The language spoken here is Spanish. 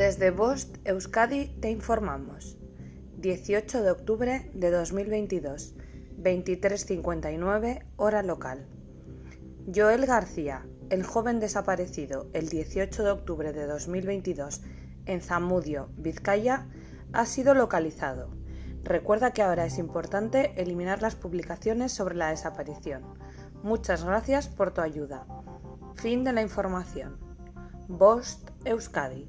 Desde Bost Euskadi te informamos. 18 de octubre de 2022, 23.59 hora local. Joel García, el joven desaparecido el 18 de octubre de 2022 en Zamudio, Vizcaya, ha sido localizado. Recuerda que ahora es importante eliminar las publicaciones sobre la desaparición. Muchas gracias por tu ayuda. Fin de la información. Bost Euskadi